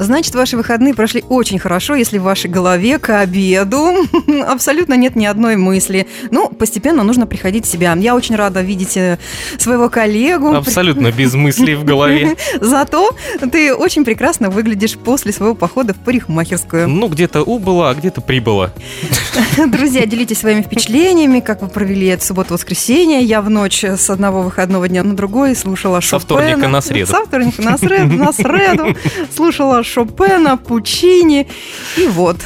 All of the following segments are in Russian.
Значит, ваши выходные прошли очень хорошо, если в вашей голове к обеду абсолютно нет ни одной мысли. Ну, постепенно нужно приходить в себя. Я очень рада видеть э, своего коллегу. Абсолютно без мыслей в голове. Зато ты очень прекрасно выглядишь после своего похода в парикмахерскую. Ну, где-то убыла, а где-то прибыла. Друзья, делитесь своими впечатлениями, как вы провели эту субботу-воскресенье. Я в ночь с одного выходного дня на другой слушала Шопена. Со вторника на среду. Со вторника на среду, на среду. Слушала Шопена, Пучини. И вот,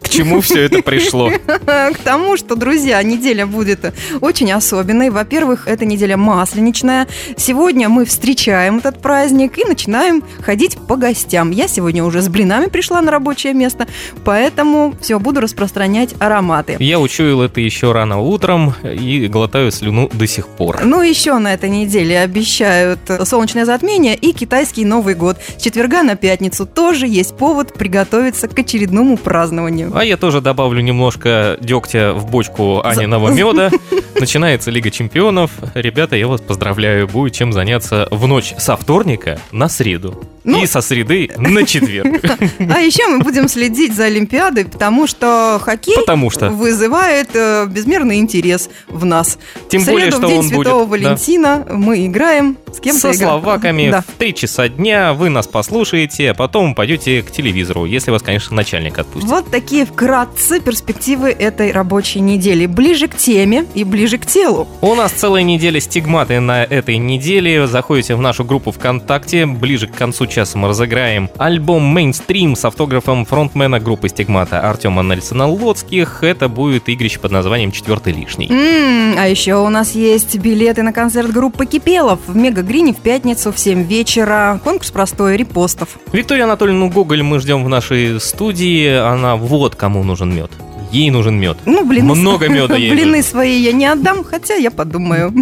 к чему все это пришло? К тому, что, друзья, неделя будет очень особенной. Во-первых, это неделя масленичная. Сегодня мы встречаем этот праздник и начинаем ходить по гостям. Я сегодня уже с блинами пришла на рабочее место, поэтому все, буду распространять ароматы. Я учуял это еще рано утром и глотаю слюну до сих пор. Ну, еще на этой неделе обещают солнечное затмение и китайский Новый год. С четверга на пятницу тоже есть повод приготовиться к очередному празднованию сожалению. А я тоже добавлю немножко дегтя в бочку Аниного меда. Начинается Лига Чемпионов. Ребята, я вас поздравляю. Будет чем заняться в ночь со вторника на среду. Ну, и со среды на четверг. А еще мы будем следить за Олимпиадой, потому что хоккей потому что. вызывает э, безмерный интерес в нас. Тем в среду, более, что в день он Святого будет, Валентина да. мы играем с кем-то. Со словаками да. в 3 часа дня вы нас послушаете, а потом пойдете к телевизору, если вас, конечно, начальник отпустит. Вот такие вкратце перспективы этой рабочей недели. Ближе к теме и ближе к телу. У нас целая неделя стигматы на этой неделе. Заходите в нашу группу ВКонтакте. Ближе к концу часа мы разыграем альбом «Мейнстрим» с автографом фронтмена группы «Стигмата» Артема Нельсона Лоцких. Это будет игрище под названием «Четвертый лишний». Mm, а еще у нас есть билеты на концерт группы «Кипелов» в Мега Грине в пятницу в 7 вечера. Конкурс простой, репостов. Викторию Анатольевну Гоголь мы ждем в нашей студии. Она вот кому нужен мед. Ей нужен мед. Ну, блины, Много меда ей Блины нужно. свои я не отдам, хотя я подумаю.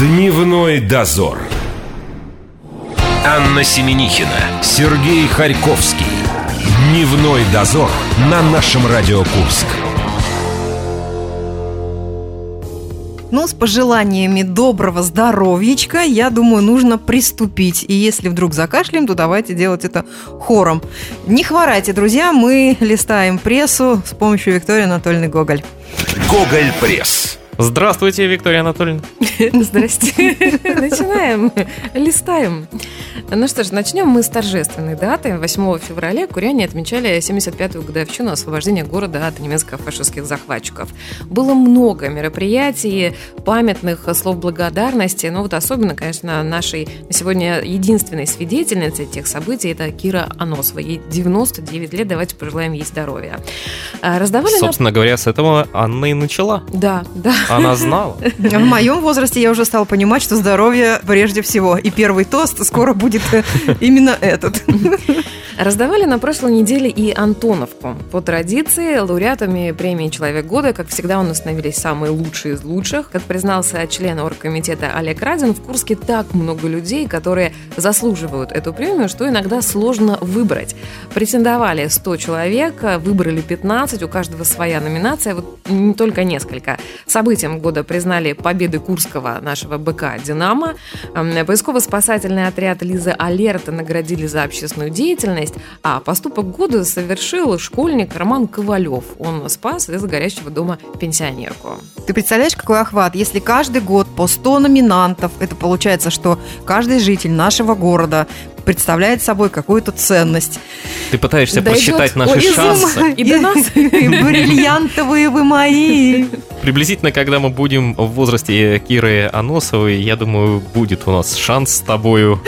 Дневной дозор. Анна Семенихина, Сергей Харьковский. Дневной дозор на нашем Радио Курск. Ну, с пожеланиями доброго здоровьечка, я думаю, нужно приступить. И если вдруг закашляем, то давайте делать это хором. Не хворайте, друзья, мы листаем прессу с помощью Виктории Анатольевны Гоголь. Гоголь пресс. Здравствуйте, Виктория Анатольевна. Здрасте. Начинаем. Листаем. Ну что ж, начнем мы с торжественной даты. 8 февраля куряне отмечали 75-ю годовщину освобождения города от немецко-фашистских захватчиков. Было много мероприятий, памятных слов благодарности, но вот особенно, конечно, нашей на сегодня единственной свидетельницей этих событий это Кира Аносова. Ей 99 лет, давайте пожелаем ей здоровья. А, раздавали Собственно на... говоря, с этого Анна и начала. Да, да. Она знала. В моем возрасте я уже стала понимать, что здоровье прежде всего. И первый тост скоро будет именно этот. Раздавали на прошлой неделе и Антоновку. По традиции, лауреатами премии «Человек года», как всегда, у нас становились самые лучшие из лучших. Как признался член оргкомитета Олег Радин, в Курске так много людей, которые заслуживают эту премию, что иногда сложно выбрать. Претендовали 100 человек, выбрали 15, у каждого своя номинация, вот не только несколько. Событием года признали победы Курского нашего БК «Динамо». Поисково-спасательный отряд Лизы Алерта наградили за общественную деятельность, деятельность. А поступок года совершил школьник Роман Ковалев. Он спас из горящего дома пенсионерку. Ты представляешь, какой охват? Если каждый год по 100 номинантов, это получается, что каждый житель нашего города представляет собой какую-то ценность. Ты пытаешься Дойдет посчитать наши шансы. И до нас. Бриллиантовые вы мои. Приблизительно, когда мы будем в возрасте Киры Аносовой, я думаю, будет у нас шанс с тобою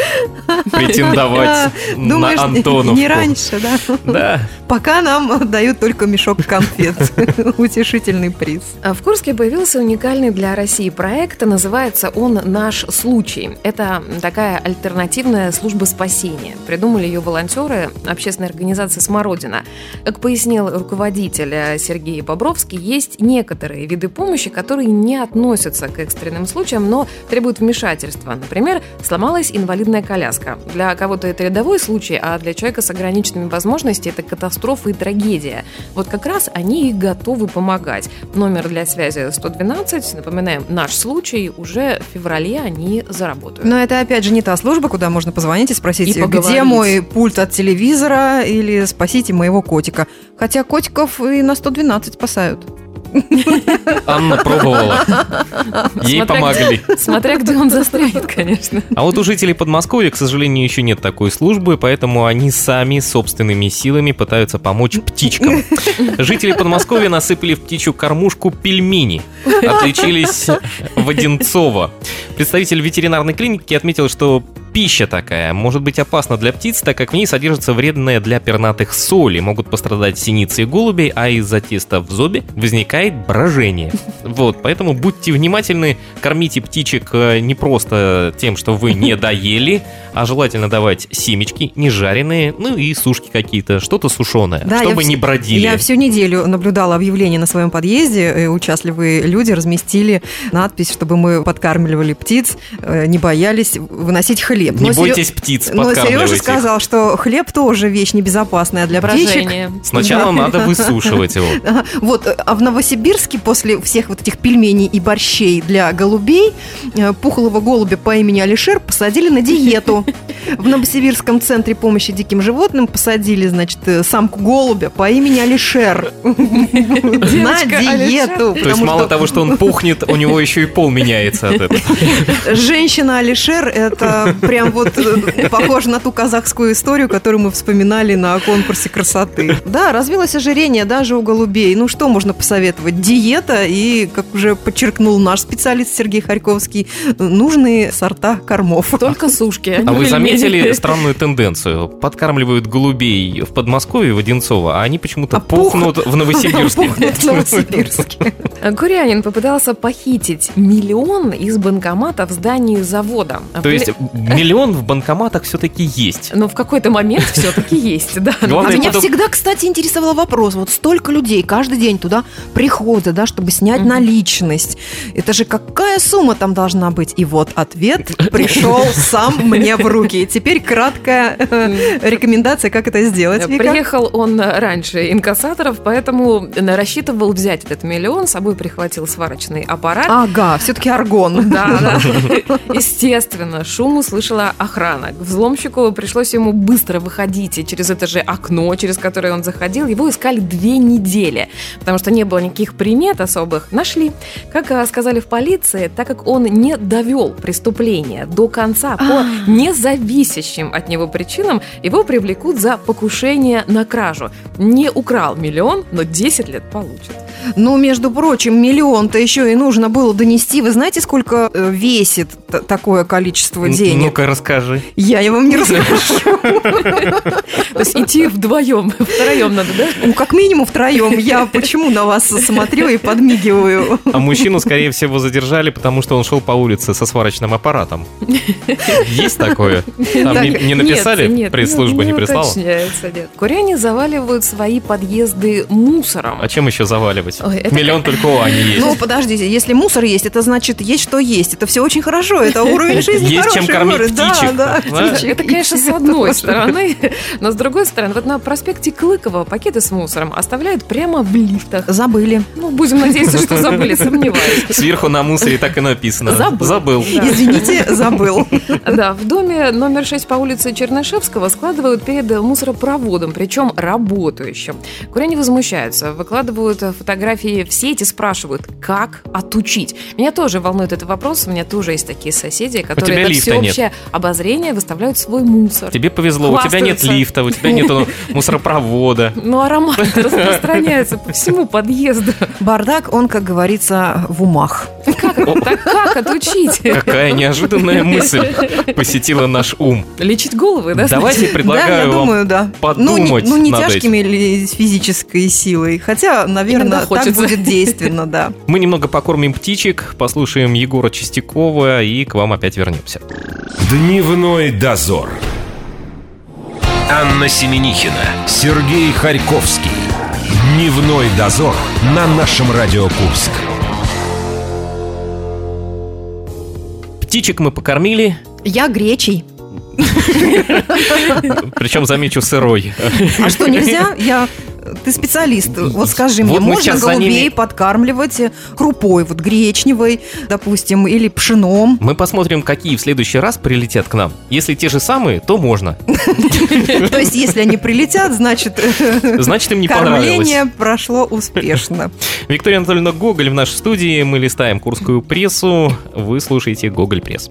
претендовать на Антоновку. Не раньше, да? Да. Пока нам дают только мешок конфет. Утешительный приз. А в Курске появился уникальный для России проект. Называется он «Наш случай». Это такая альтернативная служба спасения спасения. Придумали ее волонтеры общественной организации «Смородина». Как пояснил руководитель Сергей Бобровский, есть некоторые виды виды помощи, которые не относятся к экстренным случаям, но требуют вмешательства. Например, сломалась инвалидная коляска. Для кого-то это рядовой случай, а для человека с ограниченными возможностями это катастрофа и трагедия. Вот как раз они и готовы помогать. Номер для связи 112, напоминаем, наш случай, уже в феврале они заработают. Но это опять же не та служба, куда можно позвонить и спросить, И где мой пульт от телевизора или спасите моего котика. Хотя котиков и на 112 спасают. Анна пробовала. Ей Смотря помогли. Смотря где он застрянет, конечно. А вот у жителей Подмосковья, к сожалению, еще нет такой службы, поэтому они сами собственными силами пытаются помочь птичкам. Жители Подмосковья насыпали в птичью кормушку пельмени. Отличились в Одинцово. Представитель ветеринарной клиники отметил, что пища такая может быть опасна для птиц, так как в ней содержится вредная для пернатых соли. Могут пострадать синицы и голуби, а из-за теста в зобе возникает брожение. Вот, поэтому будьте внимательны, кормите птичек э, не просто тем, что вы не доели, а желательно давать семечки, не жареные, ну и сушки какие-то, что-то сушеное, Да, чтобы не бродили. Я всю неделю наблюдала объявление на своем подъезде. и Участливые люди разместили надпись, чтобы мы подкармливали птиц, э, не боялись выносить хлеб. Не Но Серё- бойтесь птиц, Но Сережа их. сказал, что хлеб тоже вещь небезопасная для птичек. Брожение. Сначала надо высушивать его. Вот, а в Новосибирске после всех вот этих пельменей и борщей для голубей э, пухлого голубя по имени Алишер посадили на диету. В Новосибирском центре помощи диким животным посадили, значит, э, самку голубя по имени Алишер на диету. То есть мало того, что он пухнет, у него еще и пол меняется от этого. Женщина Алишер – это прям вот э, похоже на ту казахскую историю, которую мы вспоминали на конкурсе красоты. Да, развилось ожирение даже у голубей. Ну, что можно посоветовать? Диета и, как уже подчеркнул наш специалист Сергей Харьковский, нужные сорта кормов. Только сушки. А вы заметили странную тенденцию? Подкармливают голубей в Подмосковье, в Одинцово, а они почему-то А пух- пухнут в Новосибирске. Пухнут в Новосибирске. Курянин попытался похитить миллион из банкомата в здании завода. То есть миллион в банкоматах все-таки есть. Но в какой-то момент все-таки есть, да. А меня потом- всегда, кстати, интересовал вопрос. Вот столько людей каждый день туда приходят, да, чтобы снять наличность. Это же какая сумма там должна быть? И вот ответ пришел сам мне в руки. Теперь краткая э, рекомендация, как это сделать. Вика. Приехал он раньше инкассаторов, поэтому рассчитывал взять этот миллион, с собой прихватил сварочный аппарат. Ага, все-таки аргон. Да, да. Естественно, шум услышала охрана. К взломщику пришлось ему быстро выходить, и через это же окно, через которое он заходил, его искали две недели, потому что не было никаких примет особых. Нашли. Как а, сказали в полиции, так как он не довел преступление до конца по независящим от него причинам, его привлекут за покушение на кражу. Не украл миллион, но 10 лет получит. Ну, между прочим, миллион-то еще и нужно было донести. Вы знаете, сколько э, весит такое количество денег? Ну-ка расскажи. Я и вам не расскажу. То есть идти вдвоем, втроем надо, да? Ну, как минимум втроем. Я почему на вас смотрю и подмигиваю? А мужчину, скорее всего, задержали, потому что он шел по улице со сварочным аппаратом. Есть такое? Там не, не написали? Нет, нет, Пресс-служба не, не прислала? нет. Куряне заваливают свои подъезды мусором. А чем еще заваливать? Ой, это Миллион только у Ани есть. Ну, подождите, если мусор есть, это значит, есть что есть. Это все очень хорошо. Это уровень жизни Есть чем кормить Да, птичек. да, Да? птичек. Это, конечно, с одной стороны, но с другой стороны, вот на проспекте Клыкова пакеты с мусором оставляют прямо в лифтах. Забыли. Ну, будем надеяться, что забыли, сомневаюсь. Сверху на мусоре так и написано. Забыл. Забыл. Да. Извините, забыл. Да, в доме номер 6 по улице Чернышевского складывают перед мусоропроводом, причем работающим. Куряне возмущаются, выкладывают фотографии в сеть и спрашивают, как отучить. Меня тоже волнует этот вопрос, у меня тоже есть такие соседи, которые тебя на лифта нет. всеобщее обозрение выставляют свой мусор. Тебе повезло, у тебя нет лифта, у тебя нет мусоропровода. Ну, аромат распространяется по всему подъезду. Бардак, он, как говорится, в умах. Так как отучить? Какая неожиданная мысль посетила наш ум. Лечить головы, да? Давайте да, я предлагаю думаю, да. подумать ну, не, ну, не тяжкими ли физической силой. Хотя, наверное, так будет действенно, да. Мы немного покормим птичек, послушаем Егора Чистякова и к вам опять вернемся. Дневной дозор. Анна Семенихина, Сергей Харьковский. Дневной дозор на нашем Радио Курск. Птичек мы покормили. Я гречей причем, замечу, сырой. А что, нельзя? Я... Ты специалист. Вот скажи мне, Вот мы можно голубей ними- подкармливать крупой, вот гречневой, допустим, или пшеном? Мы посмотрим, какие в следующий раз прилетят к нам. Если те же самые, то можно. То есть, если они прилетят, значит, Значит, им не понравилось. кормление прошло успешно. Виктория Анатольевна Гоголь в нашей студии. Мы листаем курскую прессу. Вы слушаете Гоголь Пресс.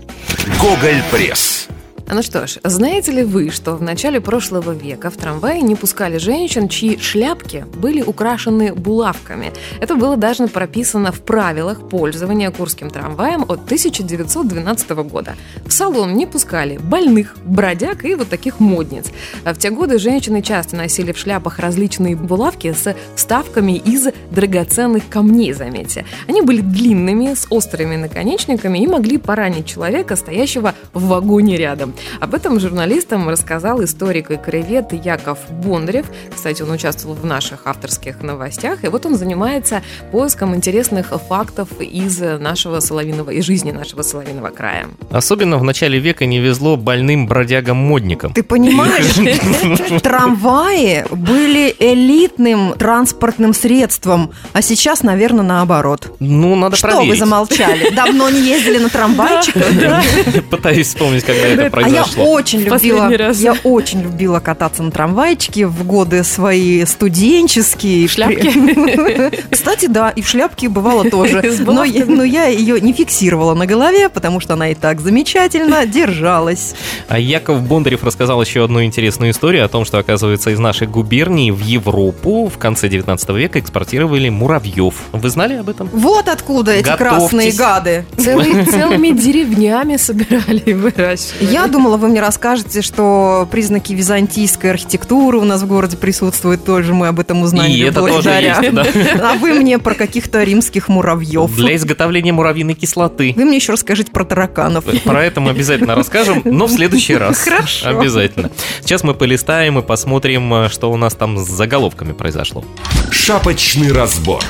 Гоголь Пресс. Ну что ж, знаете ли вы, что в начале прошлого века в трамвае не пускали женщин, чьи шляпки были украшены булавками? Это было даже прописано в правилах пользования курским трамваем от 1912 года. В салон не пускали больных, бродяг и вот таких модниц. В те годы женщины часто носили в шляпах различные булавки с вставками из драгоценных камней, заметьте. Они были длинными, с острыми наконечниками и могли поранить человека, стоящего в вагоне рядом. Об этом журналистам рассказал историк и краевед Яков Бондарев. Кстати, он участвовал в наших авторских новостях, и вот он занимается поиском интересных фактов из нашего Соловиного, из жизни нашего Соловиного края. Особенно в начале века не везло больным бродягам-модникам. Ты понимаешь, трамваи были элитным транспортным средством, а сейчас, наверное, наоборот. Ну, надо Что вы проверить. замолчали? Давно не ездили на трамвайчиках? Пытаюсь вспомнить, когда это А я произошло. очень любила, раз. я очень любила кататься на трамвайчике в годы свои студенческие. В шляпке? Кстати, да, и в шляпке бывало тоже. Но, но я ее не фиксировала на голове, потому что она и так замечательно держалась. А Яков Бондарев рассказал еще одну интересную историю о том, что, оказывается, из нашей губернии в Европу в конце 19 века экспортировали муравьев. Вы знали об этом? Вот откуда эти Готовьтесь. красные гады. Целый- целыми деревнями собирали и выращивали. Я думала, вы мне расскажете, что признаки византийской архитектуры у нас в городе присутствуют тоже. Мы об этом узнали И это тоже есть, да. А вы мне про каких-то римских муравьев. Для изготовления муравьиной кислоты. Вы мне еще расскажите про тараканов. Про это мы обязательно расскажем, но в следующий раз. Хорошо. Обязательно. Сейчас мы полистаем и посмотрим, что у нас там с заголовками произошло. Шапочный разбор.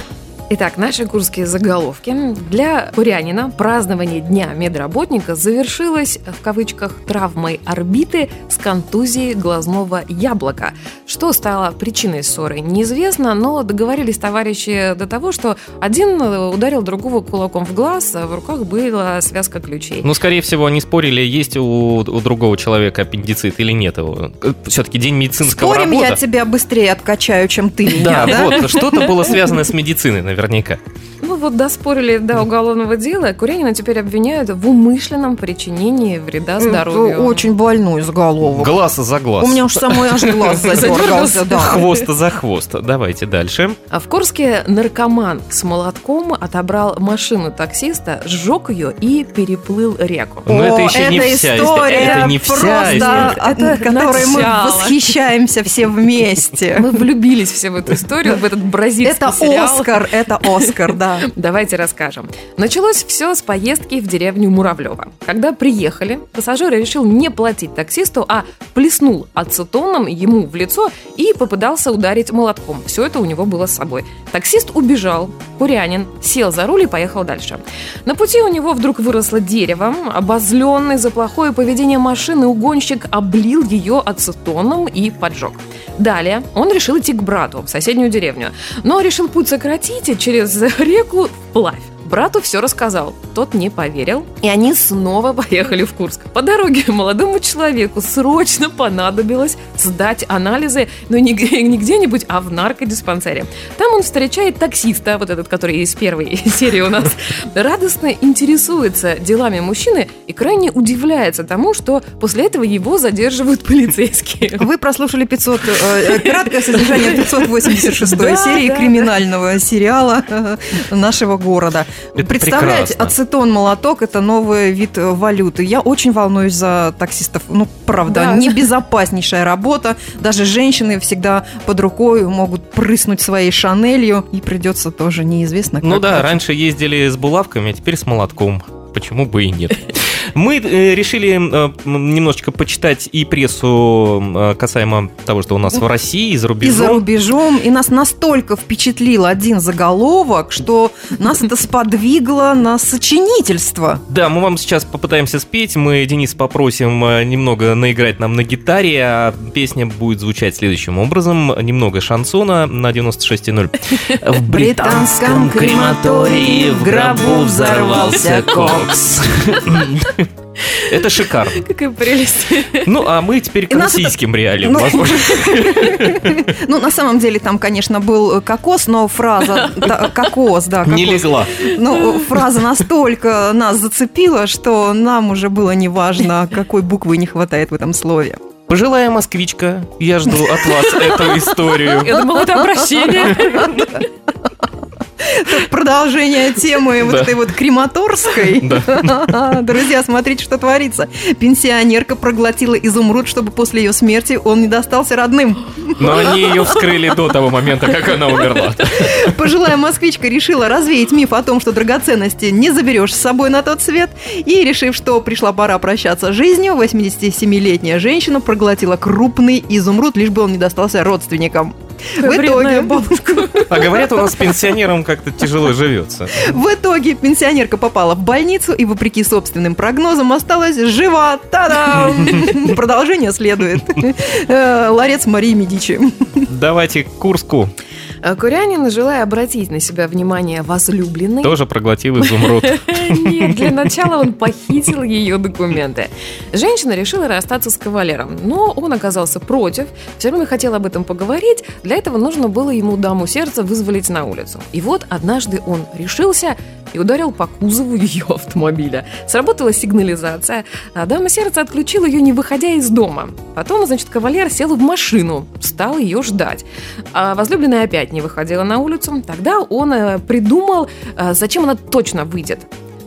Итак, наши курские заголовки. Для курянина празднование Дня медработника завершилось, в кавычках, травмой орбиты с контузией глазного яблока. Что стало причиной ссоры, неизвестно, но договорились товарищи до того, что один ударил другого кулаком в глаз, а в руках была связка ключей. Ну, скорее всего, они спорили, есть у, у другого человека аппендицит или нет его. Все-таки день медицинского Спорим, я работа. тебя быстрее откачаю, чем ты меня, Да, да? вот, что-то было связано с медициной наверняка. Ну вот доспорили до уголовного дела, Курянина теперь обвиняют в умышленном причинении вреда здоровью. Это очень больной заголовок. Глаз за глаз. У меня уж самой аж глаз задергался, да. Хвост за хвост. Давайте дальше. А в Курске наркоман с молотком отобрал машину таксиста, сжег ее и переплыл реку. Но это еще не вся история. Это не вся история. от Это которой мы восхищаемся все вместе. Мы влюбились все в эту историю, в этот бразильский Это сериал. Оскар, это Оскар, да. Давайте расскажем. Началось все с поездки в деревню Муравлева. Когда приехали, пассажир решил не платить таксисту, а плеснул ацетоном ему в лицо и попытался ударить молотком. Все это у него было с собой. Таксист убежал, курянин, сел за руль и поехал дальше. На пути у него вдруг выросло дерево. Обозленный за плохое поведение машины угонщик облил ее ацетоном и поджег. Далее он решил идти к брату в соседнюю деревню, но решил путь сократить и через реку вплавь. Брату все рассказал. Тот не поверил, и они снова поехали в Курск. По дороге молодому человеку срочно понадобилось сдать анализы, но не, г- не где-нибудь, а в наркодиспансере. Там он встречает таксиста, вот этот, который из первой серии у нас, радостно интересуется делами мужчины и крайне удивляется тому, что после этого его задерживают полицейские. Вы прослушали 500, э, краткое содержание 586 Да, серии да, криминального сериала э, нашего города. Это Представляете, прекрасно. ацетон-молоток – это новый вид э, валюты. Я очень волнуюсь за таксистов. Ну, правда, Да. небезопаснейшая работа. Даже женщины всегда под рукой могут прыснуть своей шанелью, и придется тоже неизвестно как. Ну да, раньше ездили с булавками, а теперь с молотком. Почему бы и нет? Мы э, решили э, немножечко почитать и прессу э, касаемо того, что у нас в России и за И рубежом. за рубежом. И нас настолько впечатлил один заголовок, что нас это сподвигло на сочинительство. Да, мы вам сейчас попытаемся спеть. Мы Денис попросим немного наиграть нам на гитаре, а песня будет звучать следующим образом. Немного шансона на 96.0. В британском крематории в гробу взорвался кокс. Это шикарно. Какая прелесть. Ну, а мы теперь к И нас это- российским реалиям. Ну, возможно. Ну, на самом деле, там, конечно, был кокос, но фраза да, кокос, да, Не легла. Ну, фраза настолько нас зацепила, что нам уже было неважно, какой буквы не хватает в этом слове. Пожилая москвичка, я жду от вас эту историю. Я думала, это обращение. Продолжение темы вот этой вот крематорской. Друзья, смотрите, что творится. Пенсионерка проглотила изумруд, чтобы после ее смерти он не достался родным. Но они ее вскрыли до того момента, как она умерла. Пожилая москвичка решила развеять миф о том, что драгоценности не заберешь с собой на тот свет. И, решив, что пришла пора прощаться с жизнью, 87-летняя женщина проглотила крупный изумруд, лишь бы он не достался родственникам. В итоге, бабушка. А говорят, у нас пенсионерам как-то тяжело живется. в итоге пенсионерка попала в больницу и, вопреки собственным прогнозам, осталась жива. Та-дам! Продолжение следует. Э, Ларец Марии Медичи. Давайте к Курску. А Курянин, желая обратить на себя внимание возлюбленной, Тоже проглотил изумруд. Нет, для начала он похитил ее документы. Женщина решила расстаться с кавалером, но он оказался против, все время хотел об этом поговорить, для этого нужно было ему даму сердца вызволить на улицу. И вот однажды он решился и ударил по кузову ее автомобиля. Сработала сигнализация, а дама сердца отключила ее, не выходя из дома. Потом, значит, кавалер сел в машину, стал ее ждать. А возлюбленная опять не выходила на улицу. Тогда он э, придумал, э, зачем она точно выйдет.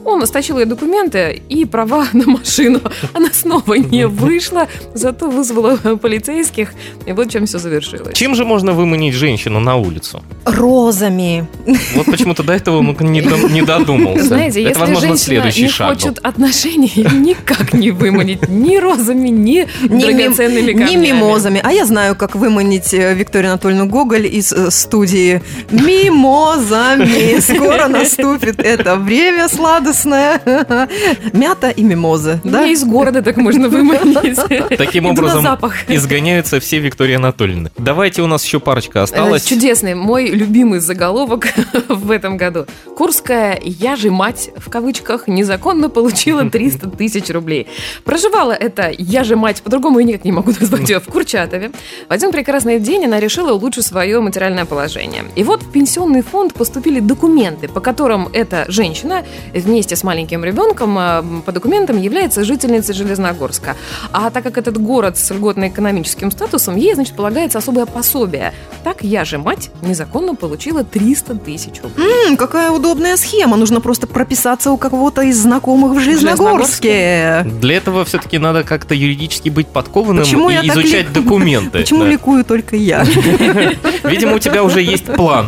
Он стащил ее документы и права на машину. Она снова не вышла, зато вызвала полицейских. И вот чем все завершилось. Чем же можно выманить женщину на улицу? Розами. Вот почему-то до этого он не, до- не додумался. Знаете, Это, если возможно, женщина следующий не шаг был. хочет отношений, никак не выманить ни розами, ни Не, мим- драгоценными не камнями. мимозами. А я знаю, как выманить э, Викторию Анатольевну Гоголь из э, студии «Мимозами». Скоро наступит это время сладостное. Мята и мимозы. Да? Да? из города так можно выманить. Таким образом изгоняются все Виктории Анатольевны. Давайте у нас еще парочка осталась. Э, Чудесный, мой любимый заголовок в этом году. Курская «Я же мать» в кавычках незаконно получила 300 тысяч рублей. Проживала эта «Я же мать», по-другому я никак не могу назвать ее, в Курчатове. В один прекрасный день она решила улучшить свое материальное положение. И вот в пенсионный фонд поступили документы, по которым эта женщина вместе с маленьким ребенком э, по документам является жительницей Железногорска. А так как этот город с льготно-экономическим статусом, ей, значит, полагается особое пособие. Так я же, мать, незаконно получила 300 тысяч рублей. М, какая удобная схема. Нужно просто прописаться у кого-то из знакомых в Железногорске. Для этого все-таки надо как-то юридически быть подкованным Почему и я так изучать ли- документы. Почему Да. ликую только я? Видимо, у тебя уже есть план.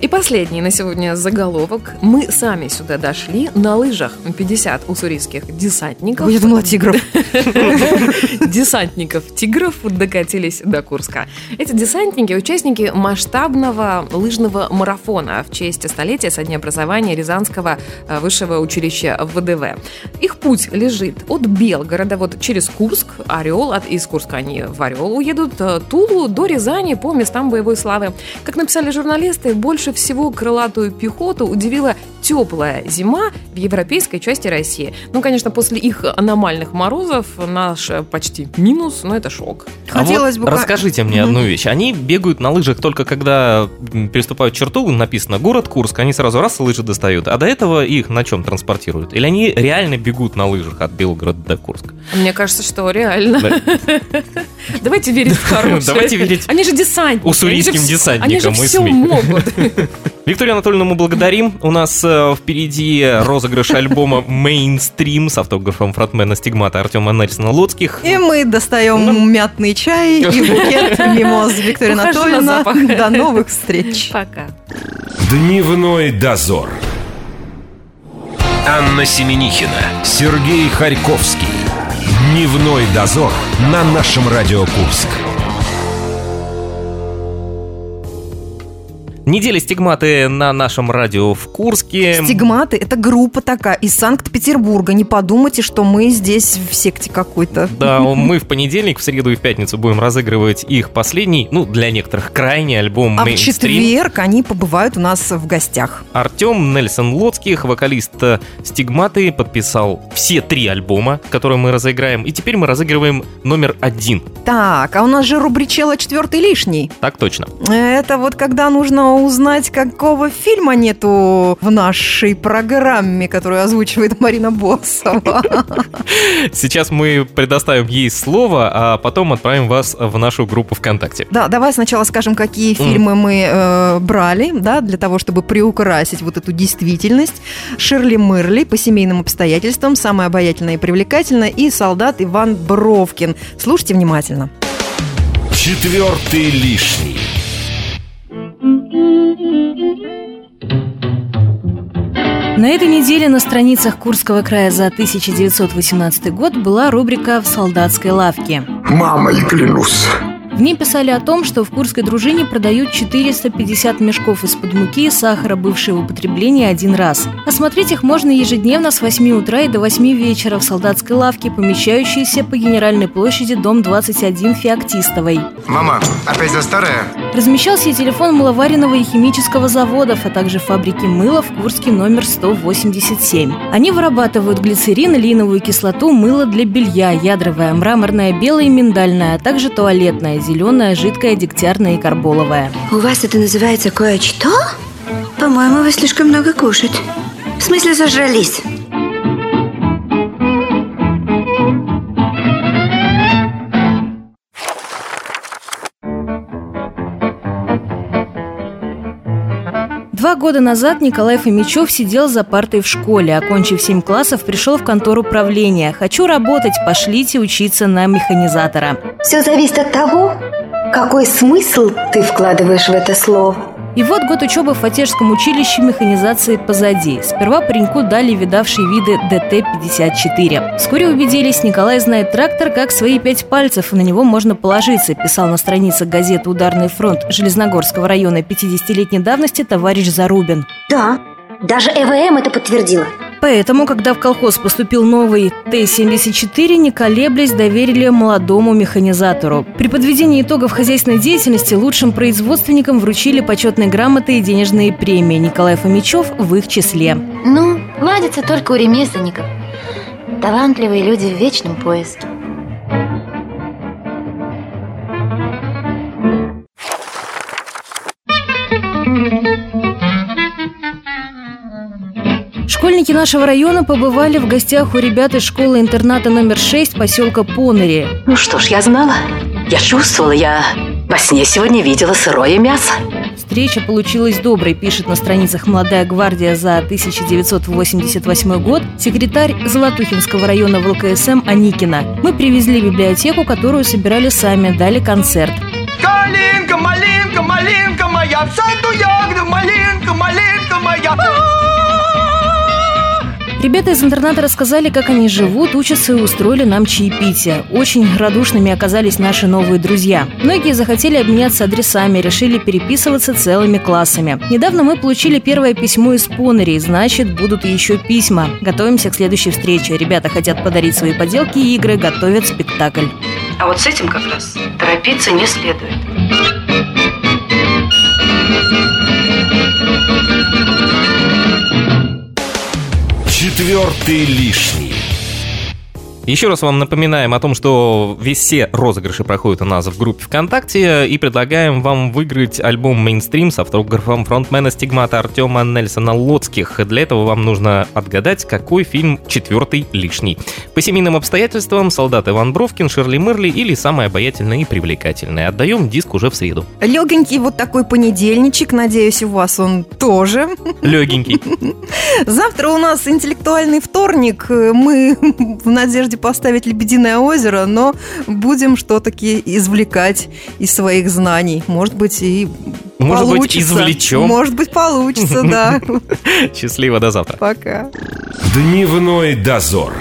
И последний на сегодня заголовок. Мы сами сюда дошли на лыжах 50 уссурийских десантников. Я думала, тигров. десантников тигров докатились до Курска. Эти десантники – участники масштабного лыжного марафона в честь столетия со дня образования Рязанского э, высшего училища ВДВ. Их путь лежит от Белгорода вот через Курск, Орел, от, из Курска они в Орел уедут, э, Тулу до Рязани по местам боевой славы. Как написали журналисты, больше всего крылатую пехоту удивила теплая зима в европейской части России. Ну, конечно, после их аномальных морозов наш э, почти минус, но это шок. А Хотелось вот бы... ка- расскажите мне одну вещь. Они бегают на лыжах только когда переступают черту, написано город Курск, они сразу раз лыжи достают. А до этого их на чем транспортируют? Или они реально бегут на лыжах от Белгорода до Курска? Мне кажется, что реально. Да. Давайте верить в хорошее. Давайте верить Они же десантники. уссурийским десантникам Они же все могут. Викторию Анатольевну мы благодарим. У нас э, впереди розыгрыш альбома «Мейнстрим» с автографом фронтмена «Стигмата» Артема Нельсона Лоцких. И мы достаем мятный чай и букет мимоз Виктория Анатольевна. До новых встреч. Пока. Дневной дозор. Анна Семенихина, Сергей Харьковский. Дневной дозор на нашем Радио Курск. Неделя стигматы на нашем радио в Курске. Стигматы – это группа такая из Санкт-Петербурга. Не подумайте, что мы здесь в секте какой-то. Да, мы в понедельник, в среду и в пятницу будем разыгрывать их последний, ну, для некоторых крайний альбом А в четверг они побывают у нас в гостях. Артем Нельсон Лоцких, вокалист э, Стигматы, подписал все три альбома, которые мы разыграем. И теперь мы разыгрываем номер один. Так, а у нас же рубричела четвертый лишний. Так точно. Это вот когда нужно узнать, какого фильма нету в нашей программе, которую озвучивает Марина Боссова. Сейчас мы предоставим ей слово, а потом отправим вас в нашу группу ВКонтакте. Да, давай сначала скажем, какие фильмы мы э, брали, да, для того, чтобы приукрасить вот эту действительность. Ширли Мырли по семейным обстоятельствам, самая обаятельная и привлекательная, и солдат Иван Бровкин. Слушайте внимательно. Четвертый лишний. На этой неделе на страницах Курского края за 1918 год была рубрика «В солдатской лавке». Мамой клянусь. В ней писали о том, что в Курской дружине продают 450 мешков из-под муки и сахара, бывшие в употреблении один раз. Осмотреть их можно ежедневно с 8 утра и до 8 вечера в солдатской лавке, помещающейся по Генеральной площади, дом 21 Феоктистовой. Мама, опять за старое? Размещался и телефон мыловаренного и химического заводов, а также фабрики мыла в Курске номер 187. Они вырабатывают глицерин, линовую кислоту, мыло для белья, ядровое, мраморное, белое и миндальное, а также туалетное, зеленое, жидкое, дегтярное и карболовое. У вас это называется кое-что? По-моему, вы слишком много кушать. В смысле, зажрались? Два года назад Николай Фомичев сидел за партой в школе. Окончив 7 классов, пришел в контору правления. «Хочу работать, пошлите учиться на механизатора». Все зависит от того, какой смысл ты вкладываешь в это слово. И вот год учебы в Фатежском училище механизации позади. Сперва пареньку дали видавшие виды ДТ-54. Вскоре убедились, Николай знает трактор как свои пять пальцев, на него можно положиться, писал на страницах газеты «Ударный фронт» Железногорского района 50-летней давности товарищ Зарубин. Да, даже ЭВМ это подтвердила. Поэтому, когда в колхоз поступил новый Т-74, не колеблясь, доверили молодому механизатору. При подведении итогов хозяйственной деятельности лучшим производственникам вручили почетные грамоты и денежные премии. Николай Фомичев в их числе. Ну, ладится только у ремесленников. Талантливые люди в вечном поиске. Школьники нашего района побывали в гостях у ребят из школы-интерната номер 6 поселка Понери. Ну что ж, я знала. Я чувствовала, я во сне сегодня видела сырое мясо. Встреча получилась доброй, пишет на страницах «Молодая гвардия» за 1988 год секретарь Золотухинского района в ЛКСМ Аникина. Мы привезли библиотеку, которую собирали сами, дали концерт. Калинка, малинка, малинка моя, в саду ягода, малинка, малинка моя. Ребята из интерната рассказали, как они живут, учатся и устроили нам чаепитие. Очень радушными оказались наши новые друзья. Многие захотели обменяться адресами, решили переписываться целыми классами. Недавно мы получили первое письмо из Понери, значит, будут еще письма. Готовимся к следующей встрече. Ребята хотят подарить свои поделки и игры, готовят спектакль. А вот с этим как раз торопиться не следует. Четвертый лишний. Еще раз вам напоминаем о том, что весь все розыгрыши проходят у нас в группе ВКонтакте и предлагаем вам выиграть альбом «Мейнстрим» с автографом фронтмена стигмата Артема Нельсона Лоцких. Для этого вам нужно отгадать, какой фильм четвертый лишний. По семейным обстоятельствам «Солдат Иван Бровкин», «Ширли Мерли» или «Самая обаятельная и привлекательная». Отдаем диск уже в среду. Легенький вот такой понедельничек, надеюсь, у вас он тоже. Легенький. Завтра у нас интеллектуальный вторник. Мы в надежде поставить «Лебединое озеро», но будем что-таки извлекать из своих знаний. Может быть, и Может быть, получится. извлечем. Может быть, получится, да. Счастливо, до завтра. Пока. Дневной дозор.